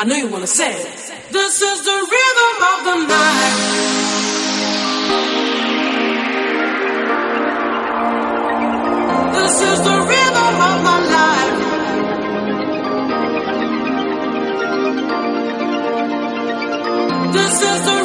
I know you wanna say. This is the rhythm of the night. This is the rhythm of my life. This is the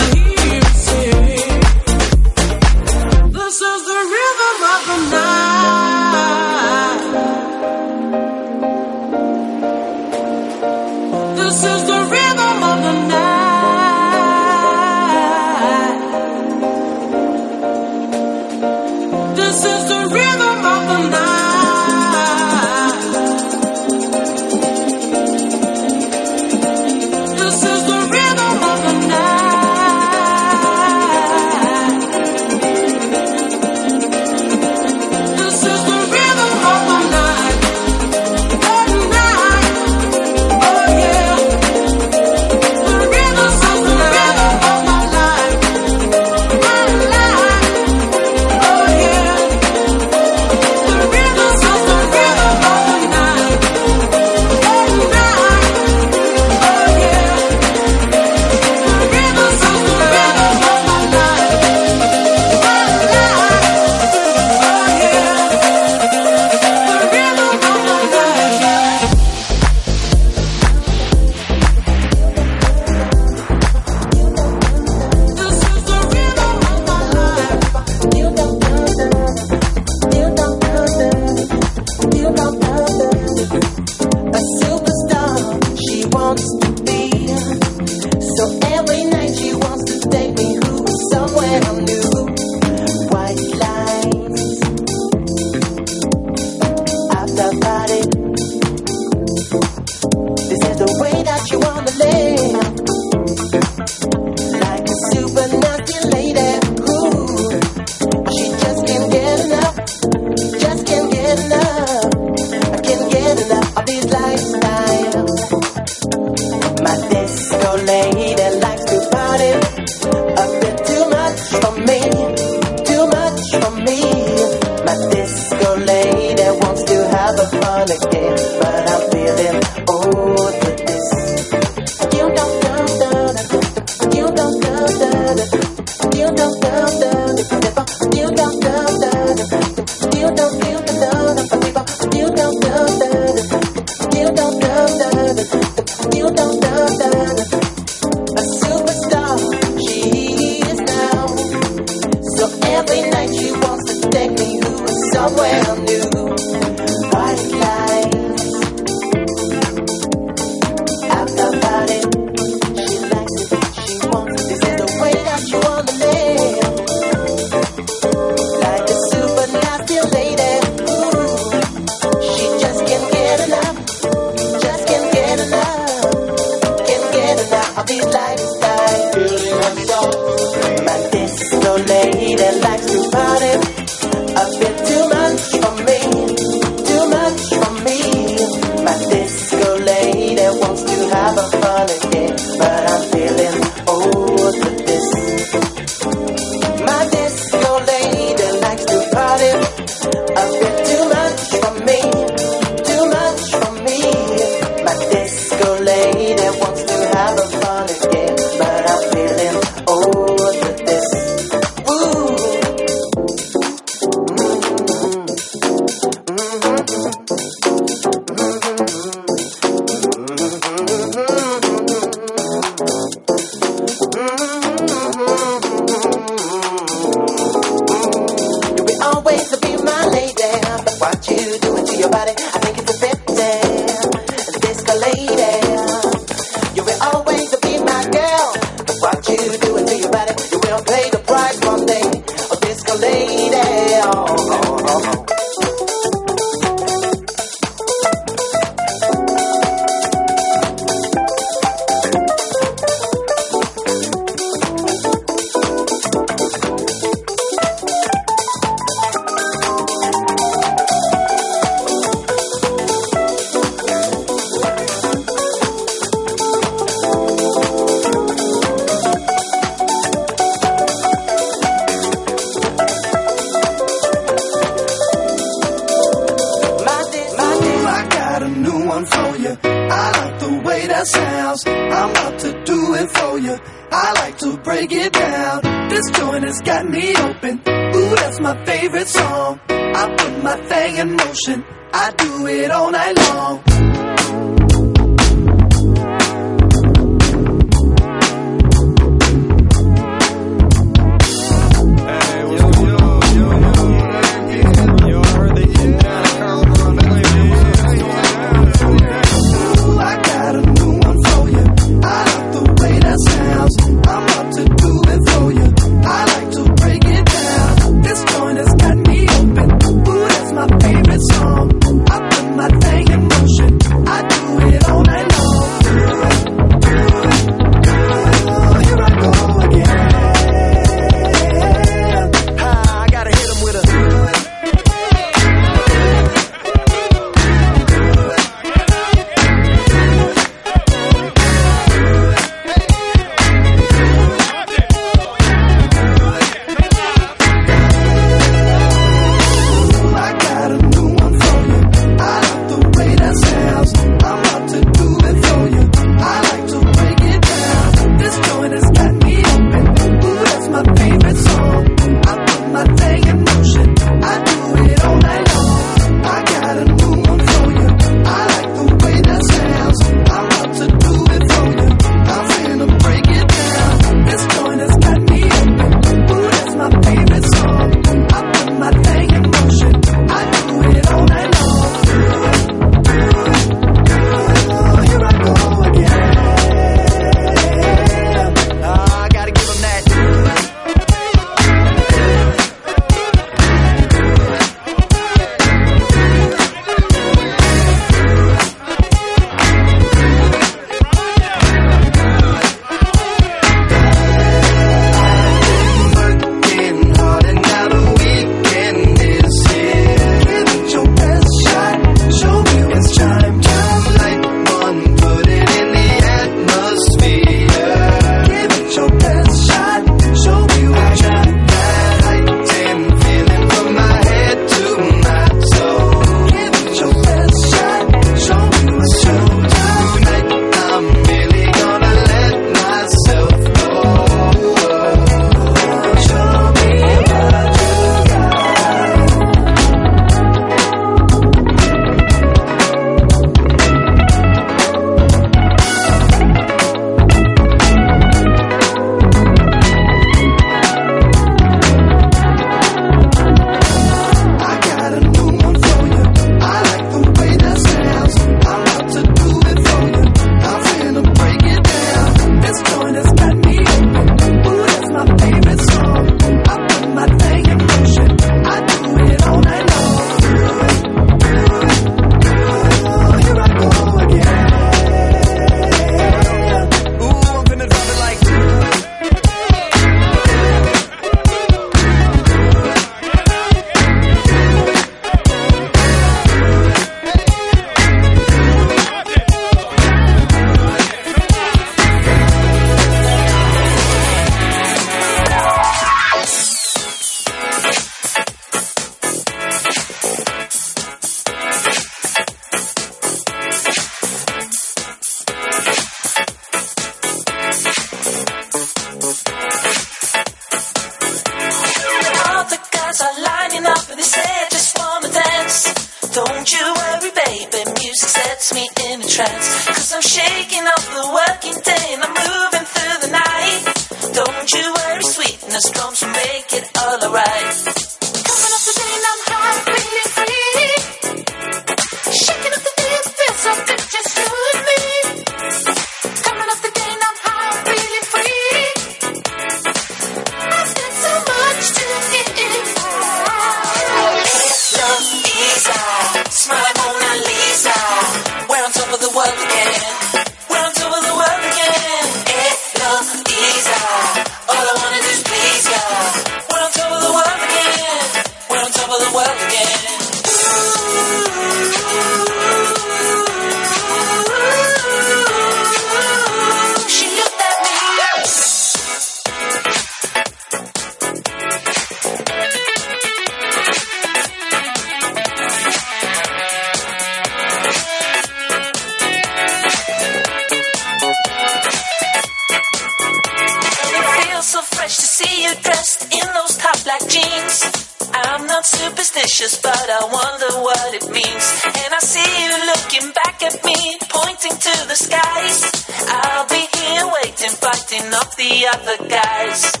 the other guys.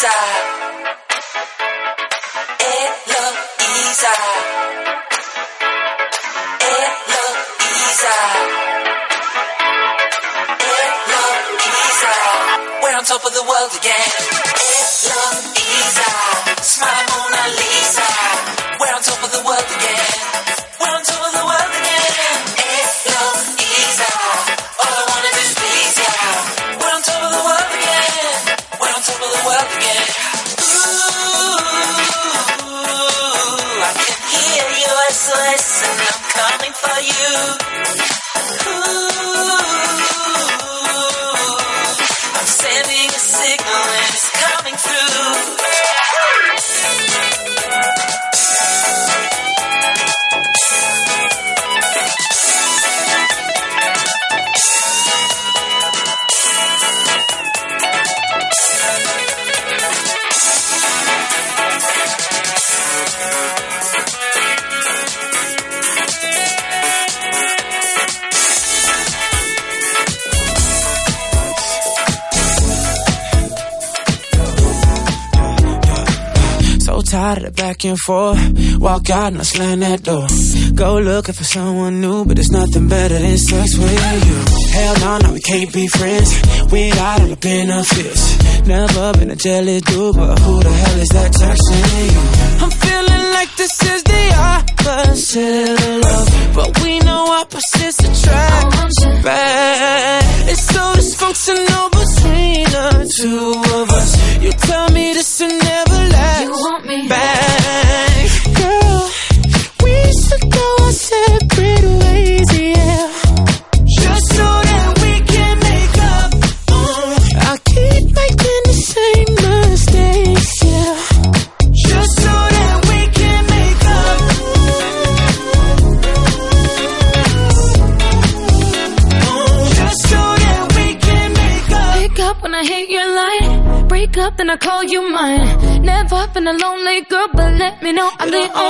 easy. It look We're on top of the world again. It. Smile Mona Lisa. ride back and forth. Walk out and I slam that door. Go looking for someone new, but there's nothing better than sex with you. Hell no, no, we can't be friends. We out of the benefits. Never been a jelly dude, but who the hell is that texting? you? I'm feeling like this is the opposite of love, but we know opposites attract. Bad. It's so dysfunctional between the two of us. You tell me this Break up, then I call you mine. Never been a lonely girl, but let me know I'm the only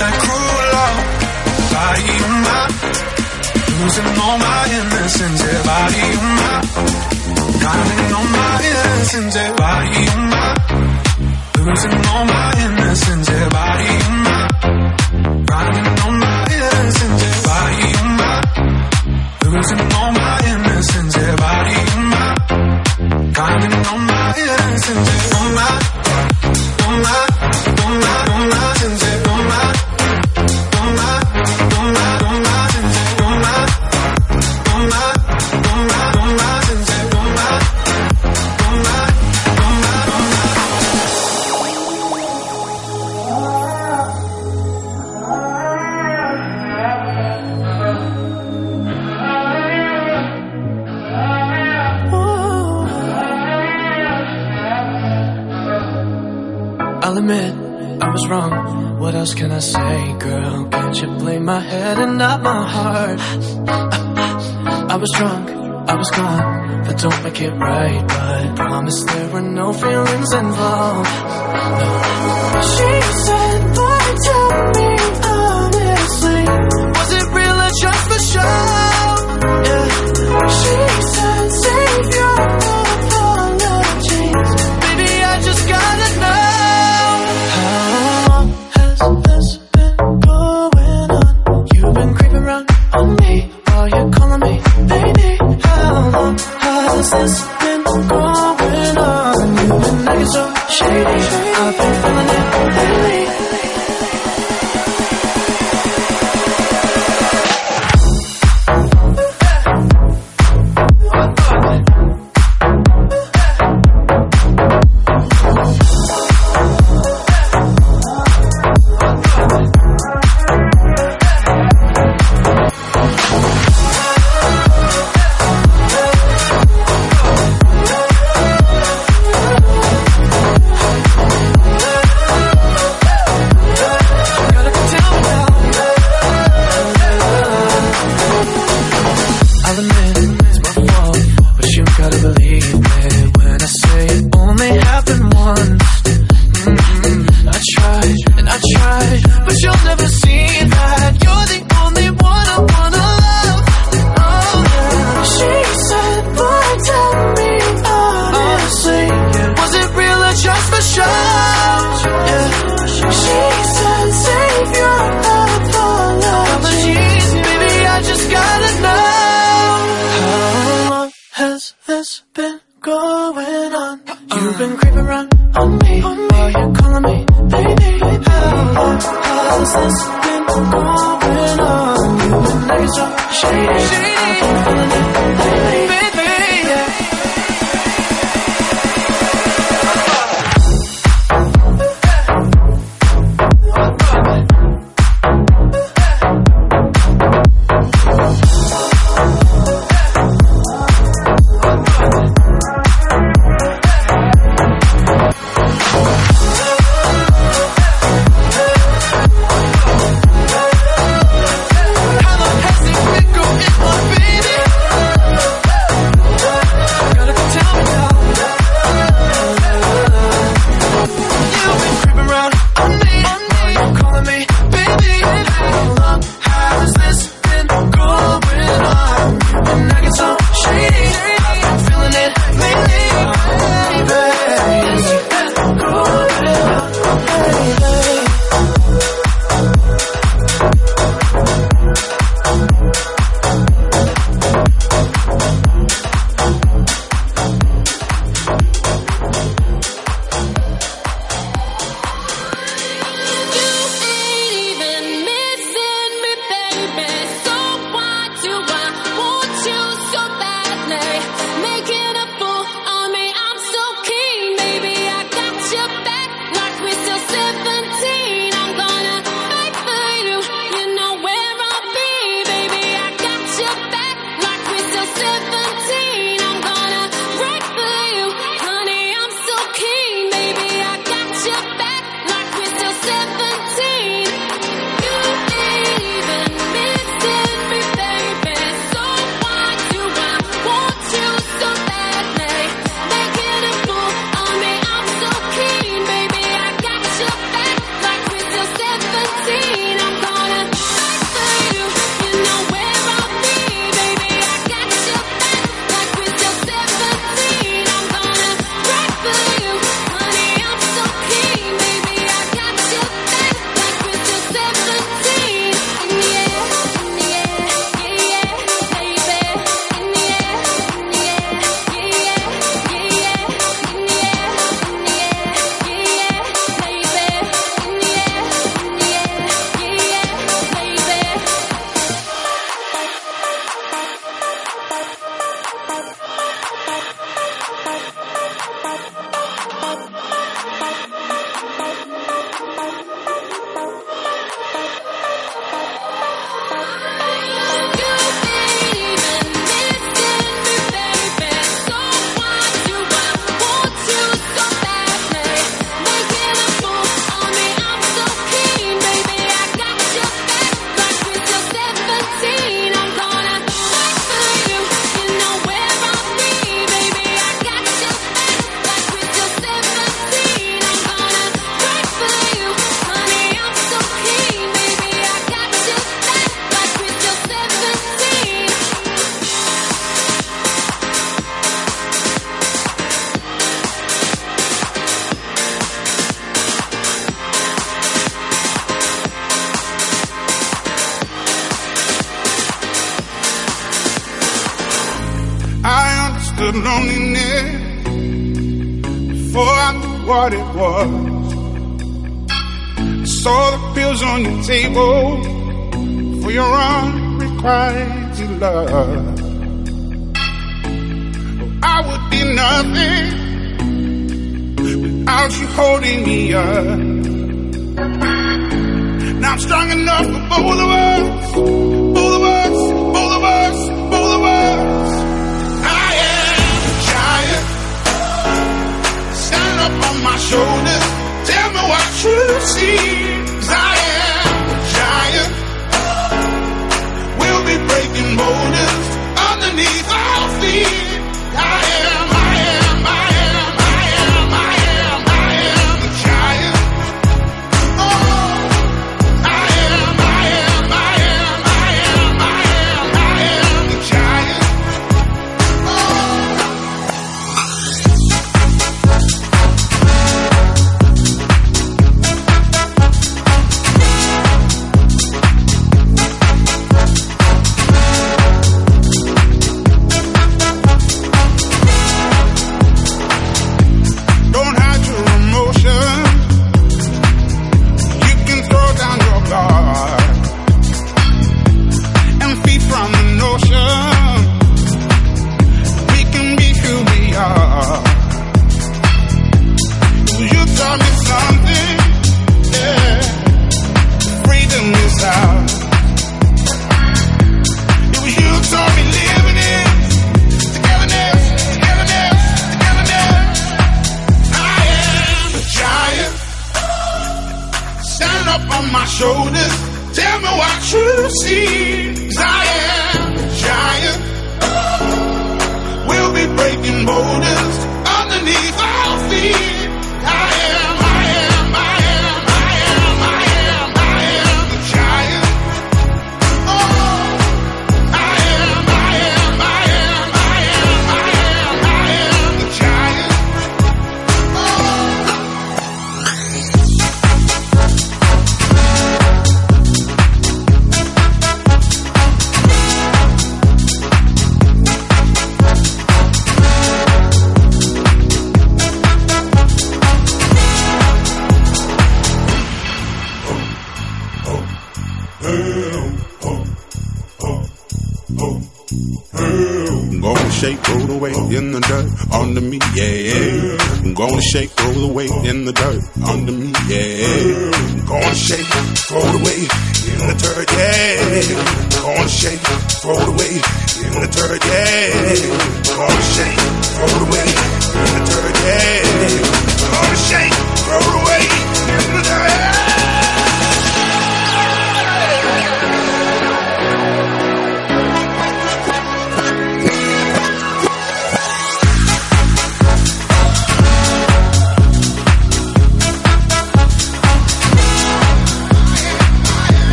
losing all my innocence. Yeah, body on my, drowning all my innocence. Yeah, body on my, losing all my innocence. Yeah, body on my, drowning all my innocence. Yeah, body on my, losing all my wrong. What else can I say, girl? Can't you blame my head and not my heart? I was drunk, I was gone. That don't make it right, but promise there were no feelings involved. She said, "Lie to me honestly. Was it real or just for show?" I've been on you. Shady, shady.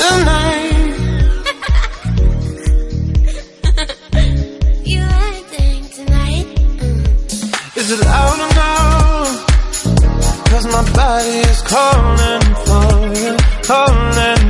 tonight. you tonight? Is it loud or my body is calling for you, calling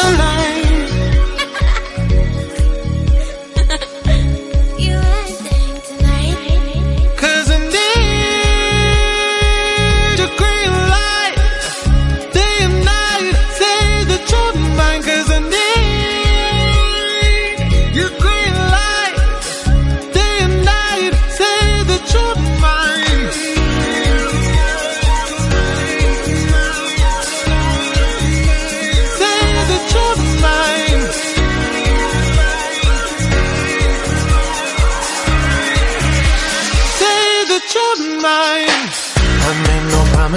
Cause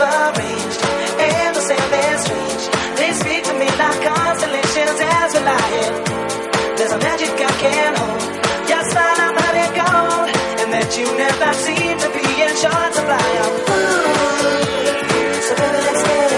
arranged and the same is strange. They speak to me like constellations as we lie in. There's a magic I can't hold. Yes, I love how it goes, and that you never seem to be in short supply. Ooh, so baby, let's get it.